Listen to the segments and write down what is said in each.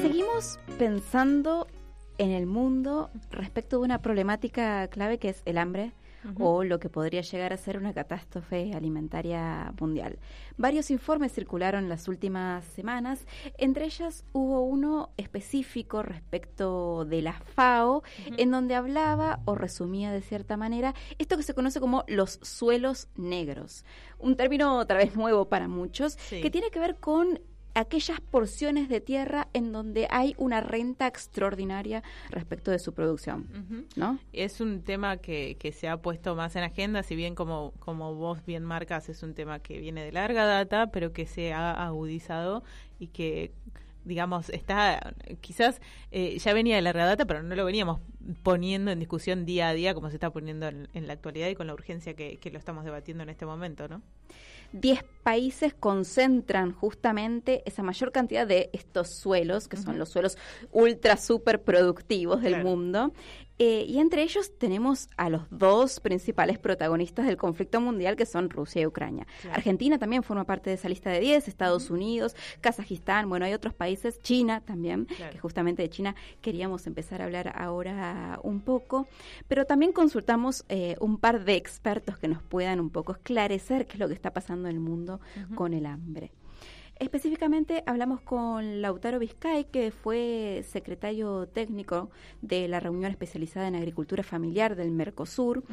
Seguimos pensando en el mundo respecto de una problemática clave que es el hambre o lo que podría llegar a ser una catástrofe alimentaria mundial. Varios informes circularon en las últimas semanas, entre ellas hubo uno específico respecto de la FAO, en donde hablaba o resumía de cierta manera esto que se conoce como los suelos negros, un término otra vez nuevo para muchos, que tiene que ver con aquellas porciones de tierra en donde hay una renta extraordinaria respecto de su producción, ¿no? Es un tema que, que se ha puesto más en agenda, si bien como, como vos bien marcas es un tema que viene de larga data, pero que se ha agudizado y que digamos, está, quizás eh, ya venía de larga data, pero no lo veníamos poniendo en discusión día a día como se está poniendo en, la actualidad y con la urgencia que, que, lo estamos debatiendo en este momento, ¿no? Diez países concentran justamente esa mayor cantidad de estos suelos, que son los suelos ultra super productivos del mundo, eh, y entre ellos tenemos a los dos principales protagonistas del conflicto mundial, que son Rusia y Ucrania. Argentina también forma parte de esa lista de 10, Estados Unidos, Kazajistán, bueno, hay otros países, China también, que justamente de China queríamos empezar a hablar ahora un poco, pero también consultamos eh, un par de expertos que nos puedan un poco esclarecer qué es lo que está pasando en el mundo con el hambre. Específicamente hablamos con Lautaro Vizcay, que fue secretario técnico de la reunión especializada en agricultura familiar del Mercosur,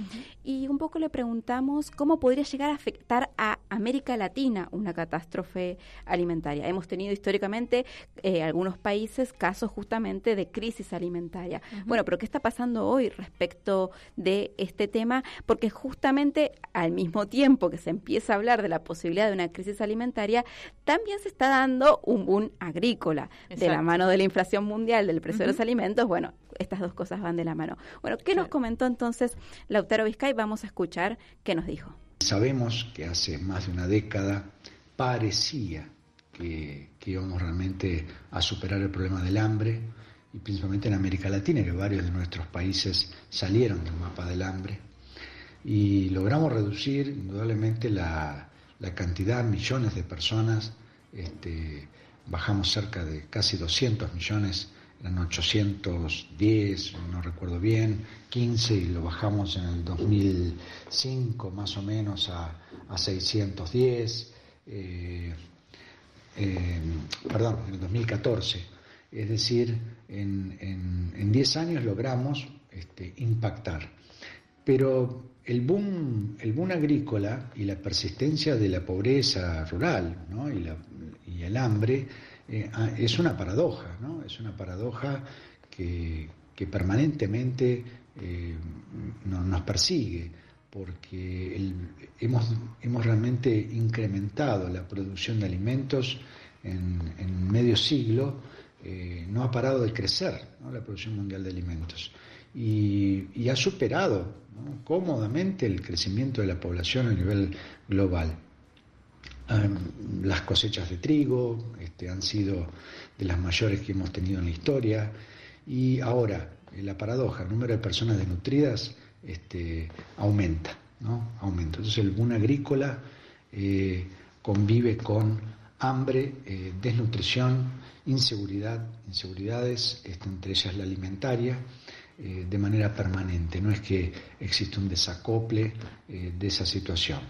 y un poco le preguntamos cómo podría llegar a afectar a América Latina una catástrofe alimentaria. Hemos tenido históricamente eh, algunos países casos justamente de crisis alimentaria. Bueno, pero ¿qué está pasando hoy respecto de este tema? Porque justamente al mismo tiempo que se empieza a hablar de la posibilidad de una crisis alimentaria, también se está dando un boom agrícola de la mano de la inflación mundial, del precio de los alimentos. Bueno, estas dos cosas van de la mano. Bueno, ¿qué nos comentó entonces Lautaro Vizcay? Vamos a escuchar qué nos dijo. Sabemos que hace más de una década parecía que, íbamos realmente a superar el problema del hambre y principalmente en América Latina, que varios de nuestros países salieron del mapa del hambre. Y logramos reducir indudablemente la, la cantidad, millones de personas este, bajamos cerca de casi 200 millones, eran 810, no recuerdo bien, 15 y lo bajamos en el 2005 más o menos a, a 610, eh, eh, perdón, en el 2014. Es decir, en, en, en 10 años logramos este, impactar. Pero el boom, el boom agrícola y la persistencia de la pobreza rural ¿no? y, la, y, el hambre eh, ah, es una paradoja, ¿no? es una paradoja que, que permanentemente eh, no, nos persigue, porque hemos, hemos realmente incrementado la producción de alimentos en, medio siglo, eh, no ha parado de crecer la producción mundial de alimentos y, ha superado cómodamente el crecimiento de la población a nivel global. Las cosechas de trigo este, han sido de las mayores que hemos tenido en la historia y ahora eh, la paradoja, el número de personas desnutridas este, aumenta, ¿no? aumenta. Entonces el boom agrícola eh, convive con hambre, eh, desnutrición, inseguridad, inseguridades, este, entre ellas la alimentaria, de manera permanente, no es que existe un desacople de esa situación.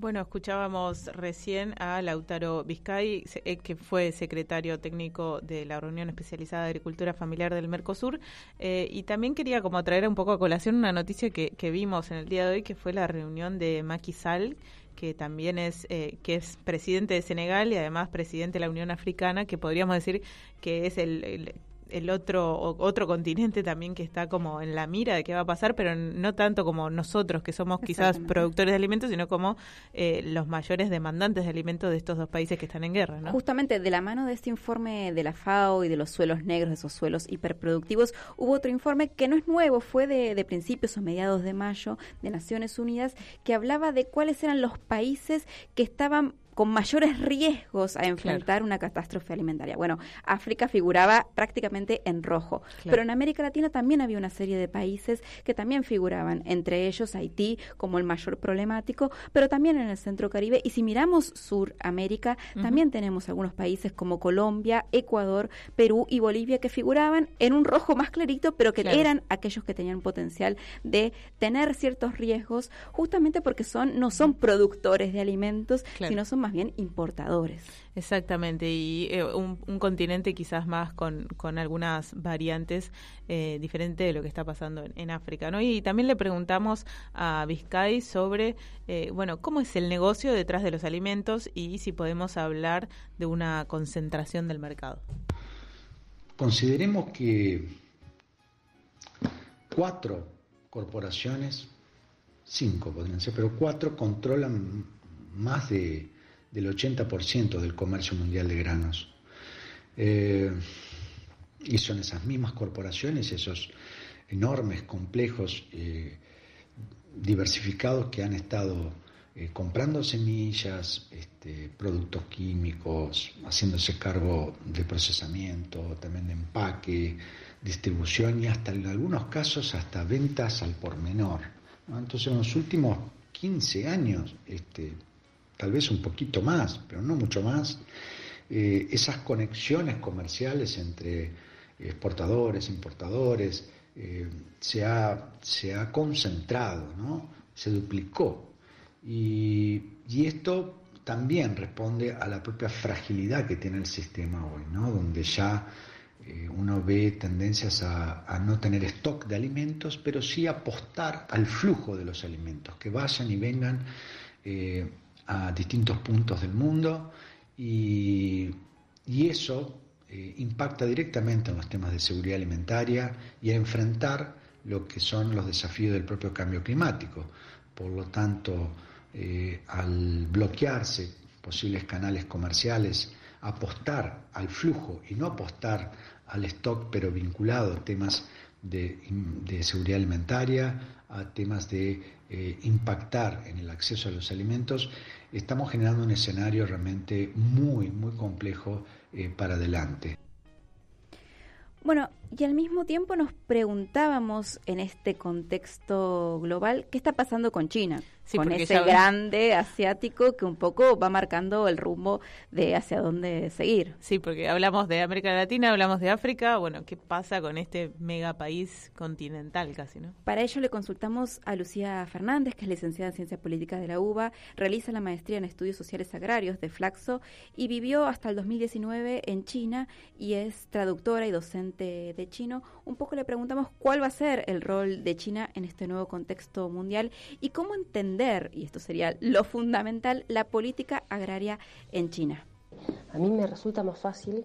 Bueno, escuchábamos recién a Lautaro Vizcay, eh, que fue secretario técnico de la Reunión Especializada de Agricultura Familiar del Mercosur, y también quería como traer un poco a colación una noticia que, que, vimos en el día de hoy, que fue la reunión de Macky Sall, que también es que es presidente de Senegal y además presidente de la Unión Africana, que podríamos decir que es el otro otro continente también que está como en la mira de qué va a pasar, pero no tanto como nosotros que somos quizás productores de alimentos, sino como eh, los mayores demandantes de alimentos de estos dos países que están en guerra. ¿no? Justamente de la mano de este informe de la FAO y de los suelos negros, esos suelos hiperproductivos, hubo otro informe que no es nuevo, fue de, de principios o mediados de mayo de Naciones Unidas, que hablaba de cuáles eran los países que estaban con mayores riesgos a enfrentar una catástrofe alimentaria. Bueno, África figuraba prácticamente en rojo, pero en América Latina también había una serie de países que también figuraban, entre ellos Haití como el mayor problemático, pero también en el Centro Caribe. Y si miramos Suramérica, también tenemos algunos países como Colombia, Ecuador, Perú y Bolivia que figuraban en un rojo más clarito, pero que eran aquellos que tenían potencial de tener ciertos riesgos, justamente porque son no son productores de alimentos, sino son más bien importadores. Exactamente, y eh, un, continente quizás más con, con algunas variantes eh, diferentes de lo que está pasando en, África. ¿no? Y también le preguntamos a Vizcay sobre, eh, bueno, cómo es el negocio detrás de los alimentos y si podemos hablar de una concentración del mercado. Consideremos que cuatro corporaciones, cinco podrían ser, pero cuatro controlan más de del 80% del comercio mundial de granos. Eh, y son esas mismas corporaciones, esos enormes, complejos, eh, diversificados que han estado eh, comprando semillas, este, productos químicos, haciéndose cargo de procesamiento, también de empaque, distribución y hasta en algunos casos hasta ventas al por menor. Entonces en los últimos 15 años este, tal vez un poquito más, pero no mucho más, eh, esas conexiones comerciales entre exportadores, importadores, eh, se, ha, se, ha, concentrado, ¿no? se duplicó. Y, esto también responde a la propia fragilidad que tiene el sistema hoy, ¿no? donde ya eh, uno ve tendencias a, no tener stock de alimentos, pero sí apostar al flujo de los alimentos, que vayan y vengan a distintos puntos del mundo y, eso eh, impacta directamente en los temas de seguridad alimentaria y a enfrentar lo que son los desafíos del propio cambio climático. Por lo tanto, eh, al bloquearse posibles canales comerciales, apostar al flujo y no apostar al stock, pero vinculado a temas de, de seguridad alimentaria, a temas de eh, impactar en el acceso a los alimentos, estamos generando un escenario realmente muy, muy complejo eh, para adelante. Bueno, y al mismo tiempo nos preguntábamos en este contexto global qué está pasando con China, con ese grande asiático que un poco va marcando el rumbo de hacia dónde seguir. Sí, porque hablamos de América Latina, hablamos de África, bueno, ¿qué pasa con este mega país continental casi, no? Para ello le consultamos a Lucía Fernández, que es licenciada en Ciencias Políticas de la UBA, realiza la maestría en Estudios Sociales Agrarios de Flaxo y vivió hasta el 2019 en China y es traductora y docente de chino, un poco le preguntamos cuál va a ser el rol de China en este nuevo contexto mundial y cómo entender, y esto sería lo fundamental, la política agraria en China. A mí me resulta más fácil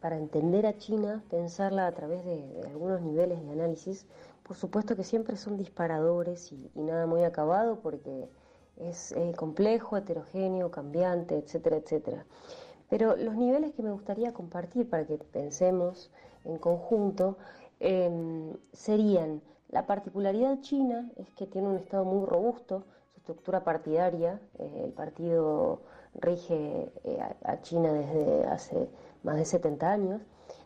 para entender a China pensarla a través de, algunos niveles de análisis. Por supuesto que siempre son disparadores y, nada muy acabado porque es complejo, heterogéneo, cambiante, etcétera, etcétera. Pero los niveles que me gustaría compartir para que pensemos en conjunto em, serían la particularidad china es que tiene un Estado muy robusto, estructura partidaria, eh, el partido rige eh, a China desde hace más de 70 años,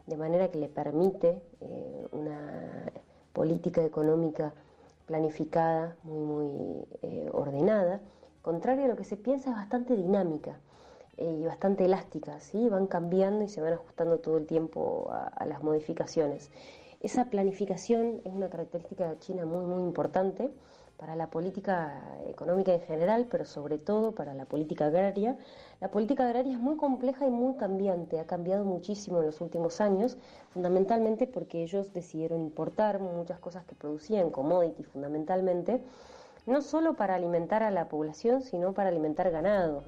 de manera que le permite eh, una política económica planificada, muy, muy ordenada, contrario a lo que se piensa es bastante dinámica. Y bastante elásticas, ¿sí? van cambiando y se van ajustando todo el tiempo a, las modificaciones. Esa planificación es una característica de China muy, muy importante para la política económica en general, pero sobre todo para la política agraria. La política agraria es muy compleja y muy cambiante, ha cambiado muchísimo en los últimos años, fundamentalmente porque ellos decidieron importar muchas cosas que producían, commodities fundamentalmente, no solo para alimentar a la población, sino para alimentar ganado.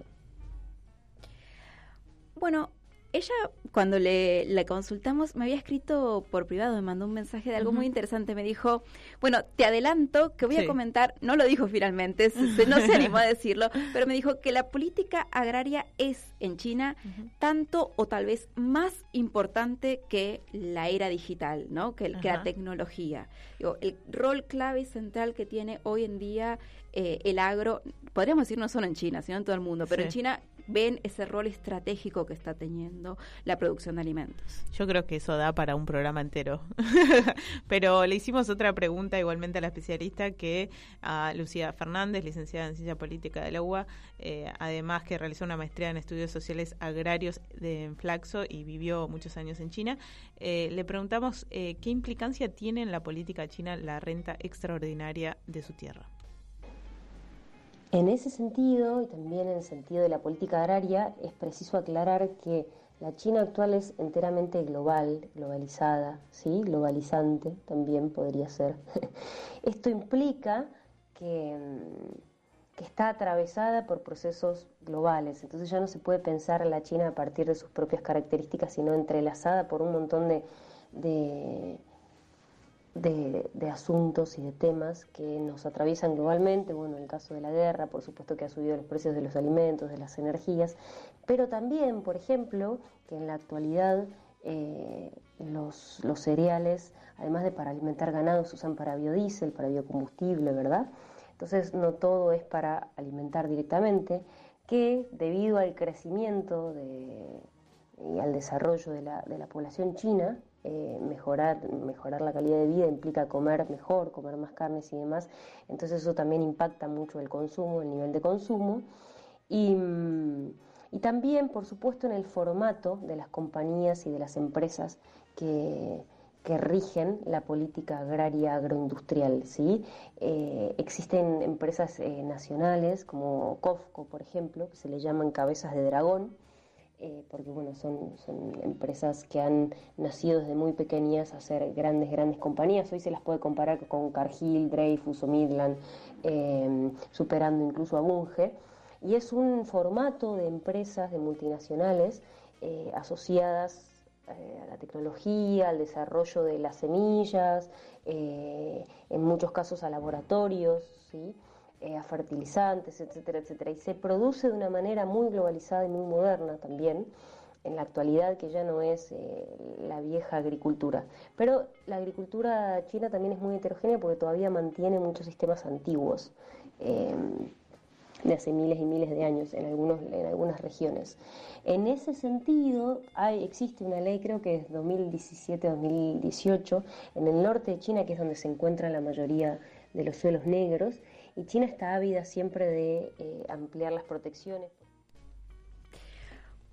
Bueno, ella cuando le, consultamos me había escrito por privado, me mandó un mensaje de algo muy interesante, me dijo, bueno, te adelanto que voy a comentar, no lo dijo finalmente, no se animó a decirlo, pero me dijo que la política agraria es en China tanto o tal vez más importante que la era digital, ¿no? Que, que la tecnología. el rol clave y central que tiene hoy en día eh, el agro, podríamos decir no solo en China, sino en todo el mundo, pero en China ven ese rol estratégico que está teniendo la producción de alimentos. Yo creo que eso da para un programa entero. Pero le hicimos otra pregunta igualmente a la especialista que a Lucía Fernández, licenciada en Ciencia Política de la UBA, eh, además que realizó una maestría en estudios sociales agrarios de Flaxo y vivió muchos años en China. Eh, le preguntamos eh, qué implicancia tiene en la política china la renta extraordinaria de su tierra. En ese sentido, y también en el sentido de la política agraria, es preciso aclarar que la China actual es enteramente global, globalizada, ¿sí? globalizante también podría ser. Esto implica que, que, está atravesada por procesos globales, entonces ya no se puede pensar la China a partir de sus propias características, sino entrelazada por un montón de de, asuntos y de temas que nos atraviesan globalmente, bueno, en el caso de la guerra, por supuesto que ha subido los precios de los alimentos, de las energías, pero también, por ejemplo, que en la actualidad eh, los, los, cereales, además de para alimentar ganado, se usan para biodiesel, para biocombustible, ¿verdad? Entonces no todo es para alimentar directamente, que debido al crecimiento y al desarrollo de la, de la población china, eh, mejorar, mejorar la calidad de vida implica comer mejor, comer más carnes y demás. Entonces eso también impacta mucho el consumo, el nivel de consumo. Y, y también, por supuesto, en el formato de las compañías y de las empresas que, que rigen la política agraria agroindustrial. ¿sí? Eh, existen empresas eh, nacionales como COFCO, por ejemplo, que se le llaman cabezas de dragón, eh, porque bueno, son, empresas que han nacido desde muy pequeñas a ser grandes, grandes compañías. Hoy se las puede comparar con Cargill, Dreyfus o Midland, eh, superando incluso a Bunge. Y es un formato de empresas, de multinacionales, eh, asociadas a la tecnología, al desarrollo de las semillas, en muchos casos a laboratorios, ¿sí? Eh, a fertilizantes, etcétera, etcétera. Y se produce de una manera muy globalizada y muy moderna también, en la actualidad que ya no es eh, la vieja agricultura. Pero la agricultura china también es muy heterogénea porque todavía mantiene muchos sistemas antiguos. Eh, de hace miles y miles de años en, algunos, en algunas regiones. En ese sentido, hay, existe una ley, creo que es 2017-2018, en el norte de China, que es donde se encuentra la mayoría de los suelos negros, y China está ávida siempre de eh, ampliar las protecciones.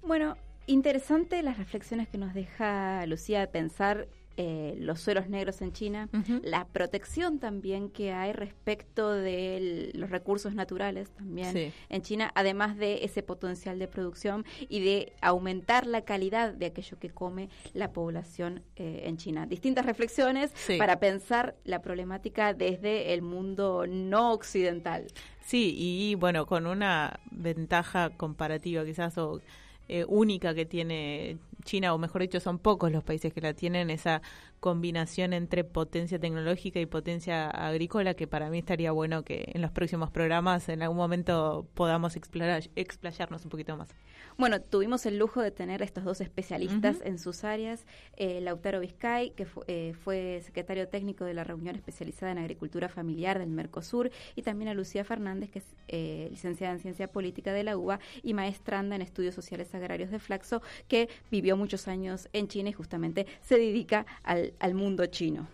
Bueno, interesante las reflexiones que nos deja Lucía de pensar eh, los suelos negros en China, la protección también que hay respecto de los recursos naturales también en China, además de ese potencial de producción y de aumentar la calidad de aquello que come la población eh, en China. Distintas reflexiones para pensar la problemática desde el mundo no occidental. Sí, y bueno, con una ventaja comparativa quizás o eh, única que tiene China, o mejor dicho, son pocos los países que la tienen, esa combinación entre potencia tecnológica y potencia agrícola, que para mí estaría bueno que en los próximos programas en algún momento podamos explorar, explayarnos un poquito más. Bueno, tuvimos el lujo de tener estos dos especialistas en sus áreas, eh, Lautaro Vizcay, que eh, fue secretario técnico de la reunión especializada en agricultura familiar del Mercosur, y también a Lucía Fernández, que es eh, licenciada en ciencia política de la UBA y maestranda en estudios sociales agrarios de Flaxo, que vivió muchos años en China y justamente se dedica al, mundo chino.